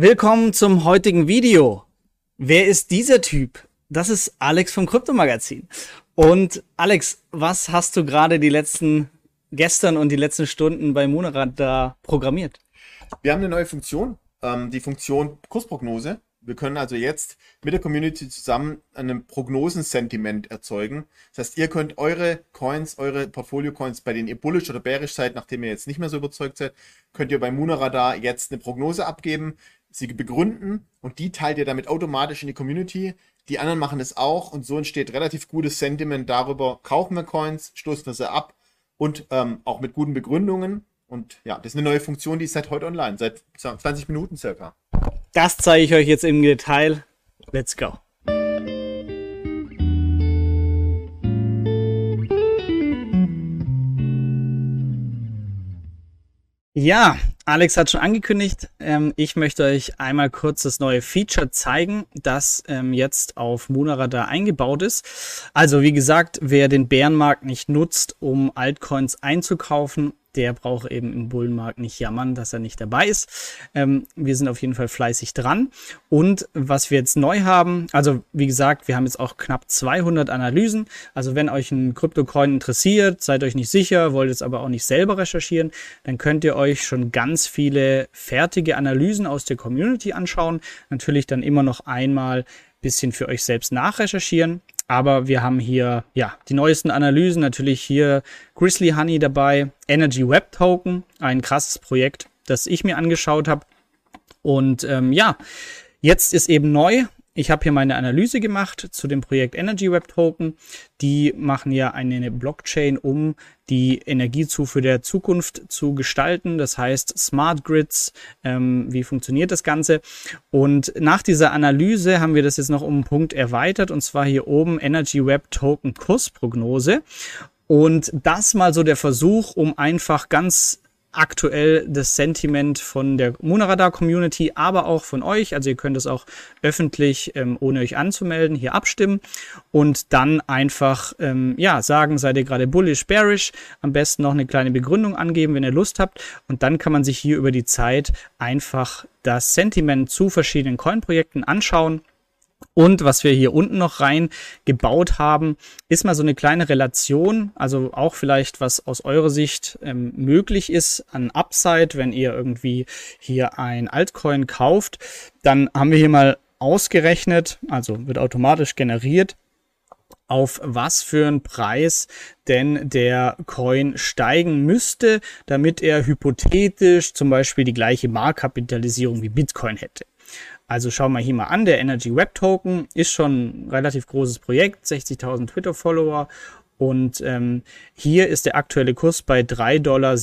Willkommen zum heutigen Video. Wer ist dieser Typ? Das ist Alex vom Kryptomagazin. Und Alex, was hast du gerade die letzten gestern und die letzten Stunden bei Monorad da programmiert? Wir haben eine neue Funktion, ähm, die Funktion Kursprognose. Wir können also jetzt mit der Community zusammen ein Prognosensentiment erzeugen. Das heißt, ihr könnt eure Coins, eure Portfolio-Coins, bei denen ihr bullish oder bearish seid, nachdem ihr jetzt nicht mehr so überzeugt seid, könnt ihr bei Munaradar jetzt eine Prognose abgeben sie begründen und die teilt ihr damit automatisch in die Community. Die anderen machen es auch und so entsteht relativ gutes Sentiment darüber, kaufen wir Coins, stoßen wir sie ab und ähm, auch mit guten Begründungen. Und ja, das ist eine neue Funktion, die ist seit heute online, seit 20 Minuten circa. Das zeige ich euch jetzt im Detail. Let's go. Ja, Alex hat schon angekündigt, ähm, ich möchte euch einmal kurz das neue Feature zeigen, das ähm, jetzt auf Moonradar eingebaut ist. Also wie gesagt, wer den Bärenmarkt nicht nutzt, um Altcoins einzukaufen, der braucht eben im Bullenmarkt nicht jammern, dass er nicht dabei ist. Ähm, wir sind auf jeden Fall fleißig dran. Und was wir jetzt neu haben, also wie gesagt, wir haben jetzt auch knapp 200 Analysen. Also wenn euch ein Kryptocoin interessiert, seid euch nicht sicher, wollt es aber auch nicht selber recherchieren, dann könnt ihr euch schon ganz viele fertige Analysen aus der Community anschauen. Natürlich dann immer noch einmal bisschen für euch selbst nachrecherchieren. Aber wir haben hier ja die neuesten Analysen, natürlich hier Grizzly Honey dabei, Energy Web Token, ein krasses Projekt, das ich mir angeschaut habe. Und ähm, ja, jetzt ist eben neu, ich habe hier meine Analyse gemacht zu dem Projekt Energy Web Token. Die machen ja eine Blockchain, um die Energiezufuhr der Zukunft zu gestalten. Das heißt Smart Grids. Ähm, wie funktioniert das Ganze? Und nach dieser Analyse haben wir das jetzt noch um einen Punkt erweitert und zwar hier oben Energy Web Token Kursprognose. Und das mal so der Versuch, um einfach ganz aktuell das Sentiment von der Moonradar-Community, aber auch von euch. Also ihr könnt es auch öffentlich, ähm, ohne euch anzumelden, hier abstimmen und dann einfach ähm, ja sagen, seid ihr gerade bullish, bearish. Am besten noch eine kleine Begründung angeben, wenn ihr Lust habt. Und dann kann man sich hier über die Zeit einfach das Sentiment zu verschiedenen Coin-Projekten anschauen und was wir hier unten noch rein gebaut haben, ist mal so eine kleine Relation, also auch vielleicht, was aus eurer Sicht ähm, möglich ist an Upside, wenn ihr irgendwie hier ein Altcoin kauft. Dann haben wir hier mal ausgerechnet, also wird automatisch generiert, auf was für einen Preis denn der Coin steigen müsste, damit er hypothetisch zum Beispiel die gleiche Marktkapitalisierung wie Bitcoin hätte. Also schauen wir hier mal an, der Energy Web Token ist schon ein relativ großes Projekt, 60.000 Twitter-Follower und ähm, hier ist der aktuelle Kurs bei 3,97 Dollar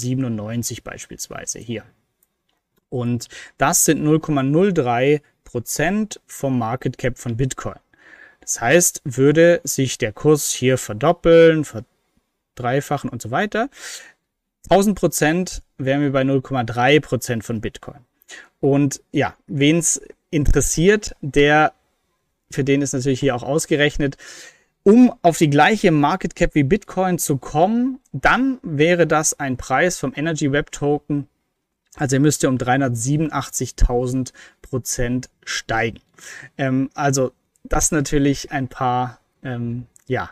beispielsweise hier. Und das sind 0,03 Prozent vom Market Cap von Bitcoin. Das heißt, würde sich der Kurs hier verdoppeln, verdreifachen und so weiter, 1000 Prozent wären wir bei 0,3 Prozent von Bitcoin. Und ja, wen es interessiert, der, für den ist natürlich hier auch ausgerechnet, um auf die gleiche Market Cap wie Bitcoin zu kommen, dann wäre das ein Preis vom Energy Web Token. Also er müsste um 387.000 Prozent steigen. Ähm, also das natürlich ein paar, ähm, ja,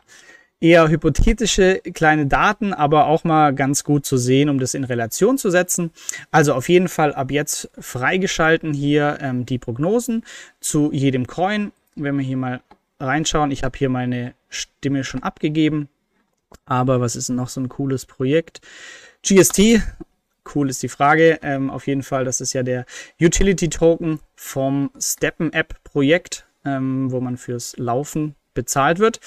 eher hypothetische kleine Daten, aber auch mal ganz gut zu sehen, um das in Relation zu setzen. Also auf jeden Fall ab jetzt freigeschalten hier ähm, die Prognosen zu jedem Coin. Wenn wir hier mal reinschauen, ich habe hier meine Stimme schon abgegeben. Aber was ist noch so ein cooles Projekt? GST, cool ist die Frage. Ähm, auf jeden Fall, das ist ja der Utility Token vom Steppen App Projekt, ähm, wo man fürs Laufen bezahlt wird.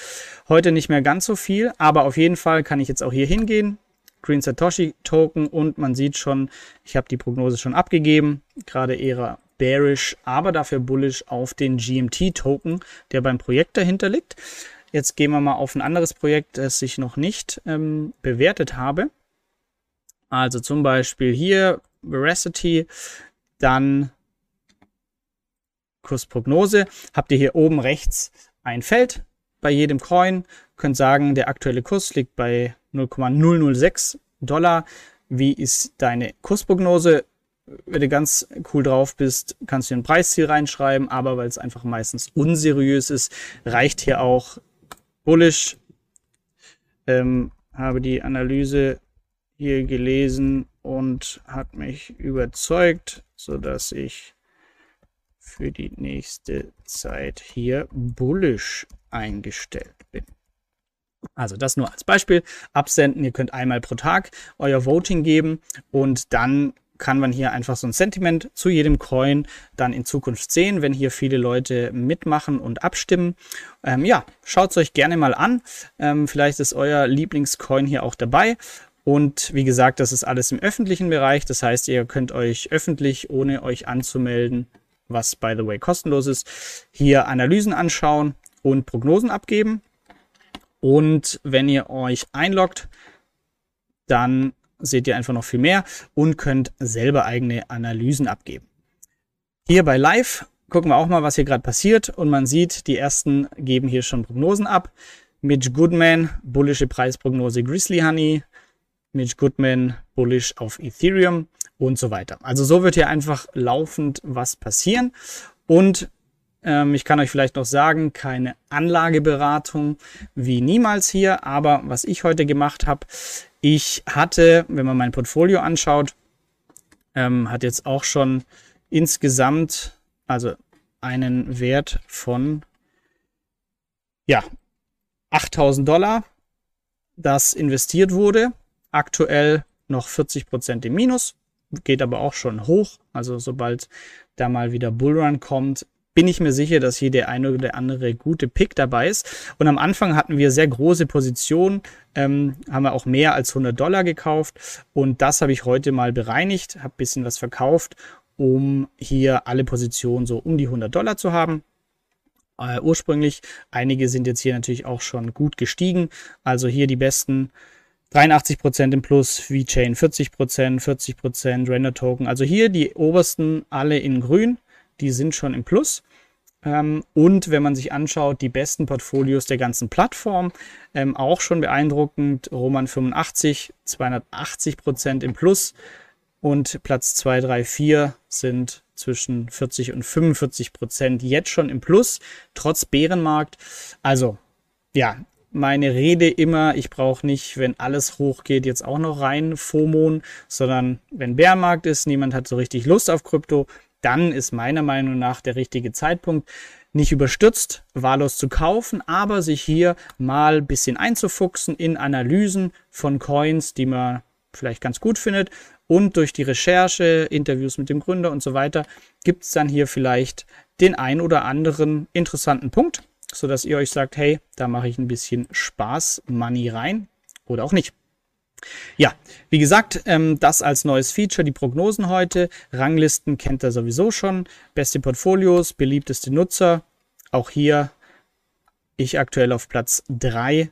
Heute nicht mehr ganz so viel, aber auf jeden Fall kann ich jetzt auch hier hingehen. Green Satoshi Token und man sieht schon, ich habe die Prognose schon abgegeben, gerade eher bearish, aber dafür bullish auf den GMT Token, der beim Projekt dahinter liegt. Jetzt gehen wir mal auf ein anderes Projekt, das ich noch nicht ähm, bewertet habe. Also zum Beispiel hier Veracity, dann Kursprognose. Habt ihr hier oben rechts ein Feld bei jedem Coin, könnt sagen, der aktuelle Kurs liegt bei 0,006 Dollar. Wie ist deine Kursprognose? wenn du ganz cool drauf bist, kannst du ein Preisziel reinschreiben, aber weil es einfach meistens unseriös ist, reicht hier auch bullish. Ähm, habe die Analyse hier gelesen und hat mich überzeugt, so dass ich für die nächste Zeit hier bullish eingestellt bin. Also das nur als Beispiel. Absenden, ihr könnt einmal pro Tag euer Voting geben und dann kann man hier einfach so ein Sentiment zu jedem Coin dann in Zukunft sehen, wenn hier viele Leute mitmachen und abstimmen. Ähm, ja, schaut es euch gerne mal an. Ähm, vielleicht ist euer Lieblingscoin hier auch dabei. Und wie gesagt, das ist alles im öffentlichen Bereich. Das heißt, ihr könnt euch öffentlich, ohne euch anzumelden, was by the way kostenlos ist, hier Analysen anschauen und Prognosen abgeben. Und wenn ihr euch einloggt, dann seht ihr einfach noch viel mehr und könnt selber eigene Analysen abgeben. Hier bei Live gucken wir auch mal, was hier gerade passiert und man sieht, die ersten geben hier schon Prognosen ab. Mitch Goodman, bullische Preisprognose Grizzly Honey, Mitch Goodman, bullish auf Ethereum und so weiter. Also so wird hier einfach laufend was passieren und ähm, ich kann euch vielleicht noch sagen, keine Anlageberatung wie niemals hier, aber was ich heute gemacht habe, ich hatte, wenn man mein Portfolio anschaut, ähm, hat jetzt auch schon insgesamt, also einen Wert von, ja, 8000 Dollar, das investiert wurde. Aktuell noch 40 Prozent im Minus, geht aber auch schon hoch. Also sobald da mal wieder Bullrun kommt, bin ich mir sicher, dass hier der eine oder andere gute Pick dabei ist. Und am Anfang hatten wir sehr große Positionen, ähm, haben wir auch mehr als 100 Dollar gekauft. Und das habe ich heute mal bereinigt, habe ein bisschen was verkauft, um hier alle Positionen so um die 100 Dollar zu haben. Äh, ursprünglich, einige sind jetzt hier natürlich auch schon gut gestiegen. Also hier die besten 83% im Plus, VChain 40%, 40%, Render Token. Also hier die obersten alle in grün die sind schon im Plus. Ähm, und wenn man sich anschaut, die besten Portfolios der ganzen Plattform, ähm, auch schon beeindruckend. Roman 85, 280 Prozent im Plus. Und Platz 2, 3, 4 sind zwischen 40 und 45 Prozent jetzt schon im Plus, trotz Bärenmarkt. Also, ja, meine Rede immer, ich brauche nicht, wenn alles hochgeht, jetzt auch noch rein FOMON, sondern wenn Bärenmarkt ist, niemand hat so richtig Lust auf Krypto, dann ist meiner Meinung nach der richtige Zeitpunkt, nicht überstürzt wahllos zu kaufen, aber sich hier mal ein bisschen einzufuchsen in Analysen von Coins, die man vielleicht ganz gut findet. Und durch die Recherche, Interviews mit dem Gründer und so weiter, gibt es dann hier vielleicht den ein oder anderen interessanten Punkt, sodass ihr euch sagt, hey, da mache ich ein bisschen Spaß, Money rein oder auch nicht. Ja, wie gesagt, ähm, das als neues Feature, die Prognosen heute. Ranglisten kennt ihr sowieso schon. Beste Portfolios, beliebteste Nutzer. Auch hier ich aktuell auf Platz 3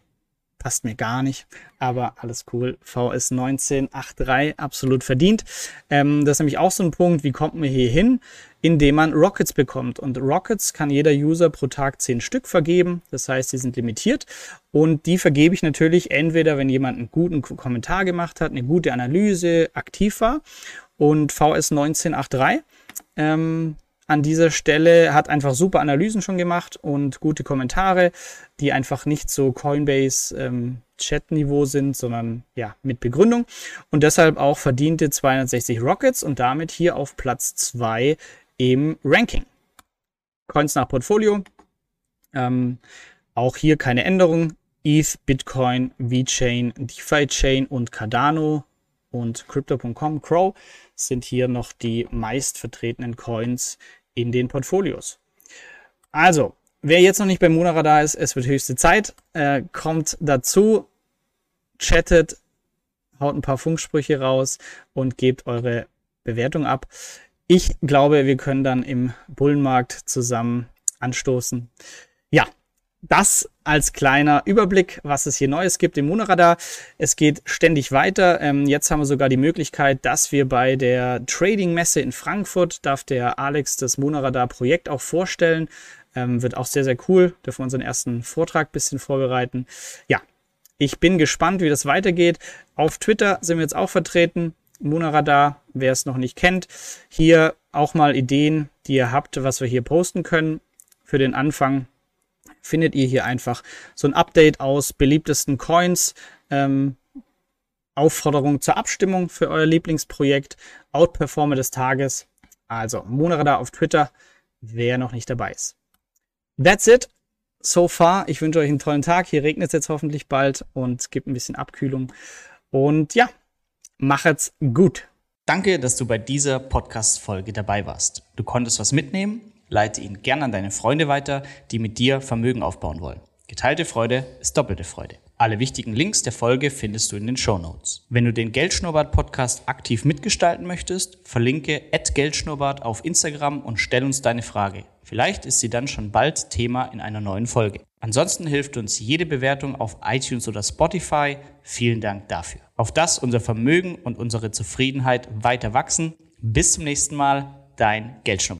passt mir gar nicht, aber alles cool. VS 1983 absolut verdient. Ähm, das ist nämlich auch so ein Punkt, wie kommt man hier hin, indem man Rockets bekommt. Und Rockets kann jeder User pro Tag 10 Stück vergeben. Das heißt, die sind limitiert. Und die vergebe ich natürlich entweder, wenn jemand einen guten Kommentar gemacht hat, eine gute Analyse, aktiv war. Und VS 1983 ähm, an dieser Stelle hat einfach super Analysen schon gemacht und gute Kommentare, die einfach nicht so Coinbase ähm, Chat-Niveau sind, sondern ja, mit Begründung. Und deshalb auch verdiente 260 Rockets und damit hier auf Platz 2 im Ranking. Coins nach Portfolio. Ähm, auch hier keine Änderung. ETH, Bitcoin, VeChain, DeFi Chain und Cardano und Crypto.com, Crow sind hier noch die meist vertretenen Coins in den Portfolios. Also, wer jetzt noch nicht bei Monara ist, es wird höchste Zeit. Äh, kommt dazu, chattet, haut ein paar Funksprüche raus und gebt eure Bewertung ab. Ich glaube, wir können dann im Bullenmarkt zusammen anstoßen. Ja, das als kleiner Überblick, was es hier Neues gibt im Monoradar. Es geht ständig weiter. Ähm, jetzt haben wir sogar die Möglichkeit, dass wir bei der Trading-Messe in Frankfurt, darf der Alex das Monoradar-Projekt auch vorstellen. Ähm, wird auch sehr, sehr cool. Dürfen wir unseren ersten Vortrag ein bisschen vorbereiten. Ja, ich bin gespannt, wie das weitergeht. Auf Twitter sind wir jetzt auch vertreten. Monaradar, wer es noch nicht kennt. Hier auch mal Ideen, die ihr habt, was wir hier posten können. Für den Anfang findet ihr hier einfach so ein Update aus beliebtesten Coins, ähm, Aufforderung zur Abstimmung für euer Lieblingsprojekt, Outperformer des Tages. Also Monaradar auf Twitter, wer noch nicht dabei ist. That's it. So far. Ich wünsche euch einen tollen Tag. Hier regnet es jetzt hoffentlich bald und gibt ein bisschen Abkühlung. Und ja, machet's gut. Danke, dass du bei dieser Podcast-Folge dabei warst. Du konntest was mitnehmen? Leite ihn gern an deine Freunde weiter, die mit dir Vermögen aufbauen wollen. Geteilte Freude ist doppelte Freude. Alle wichtigen Links der Folge findest du in den Show Notes. Wenn du den Geldschnurrbart Podcast aktiv mitgestalten möchtest, verlinke @geldschnurrbart auf Instagram und stell uns deine Frage. Vielleicht ist sie dann schon bald Thema in einer neuen Folge. Ansonsten hilft uns jede Bewertung auf iTunes oder Spotify. Vielen Dank dafür. Auf das unser Vermögen und unsere Zufriedenheit weiter wachsen. Bis zum nächsten Mal, dein Geldschnurrbart.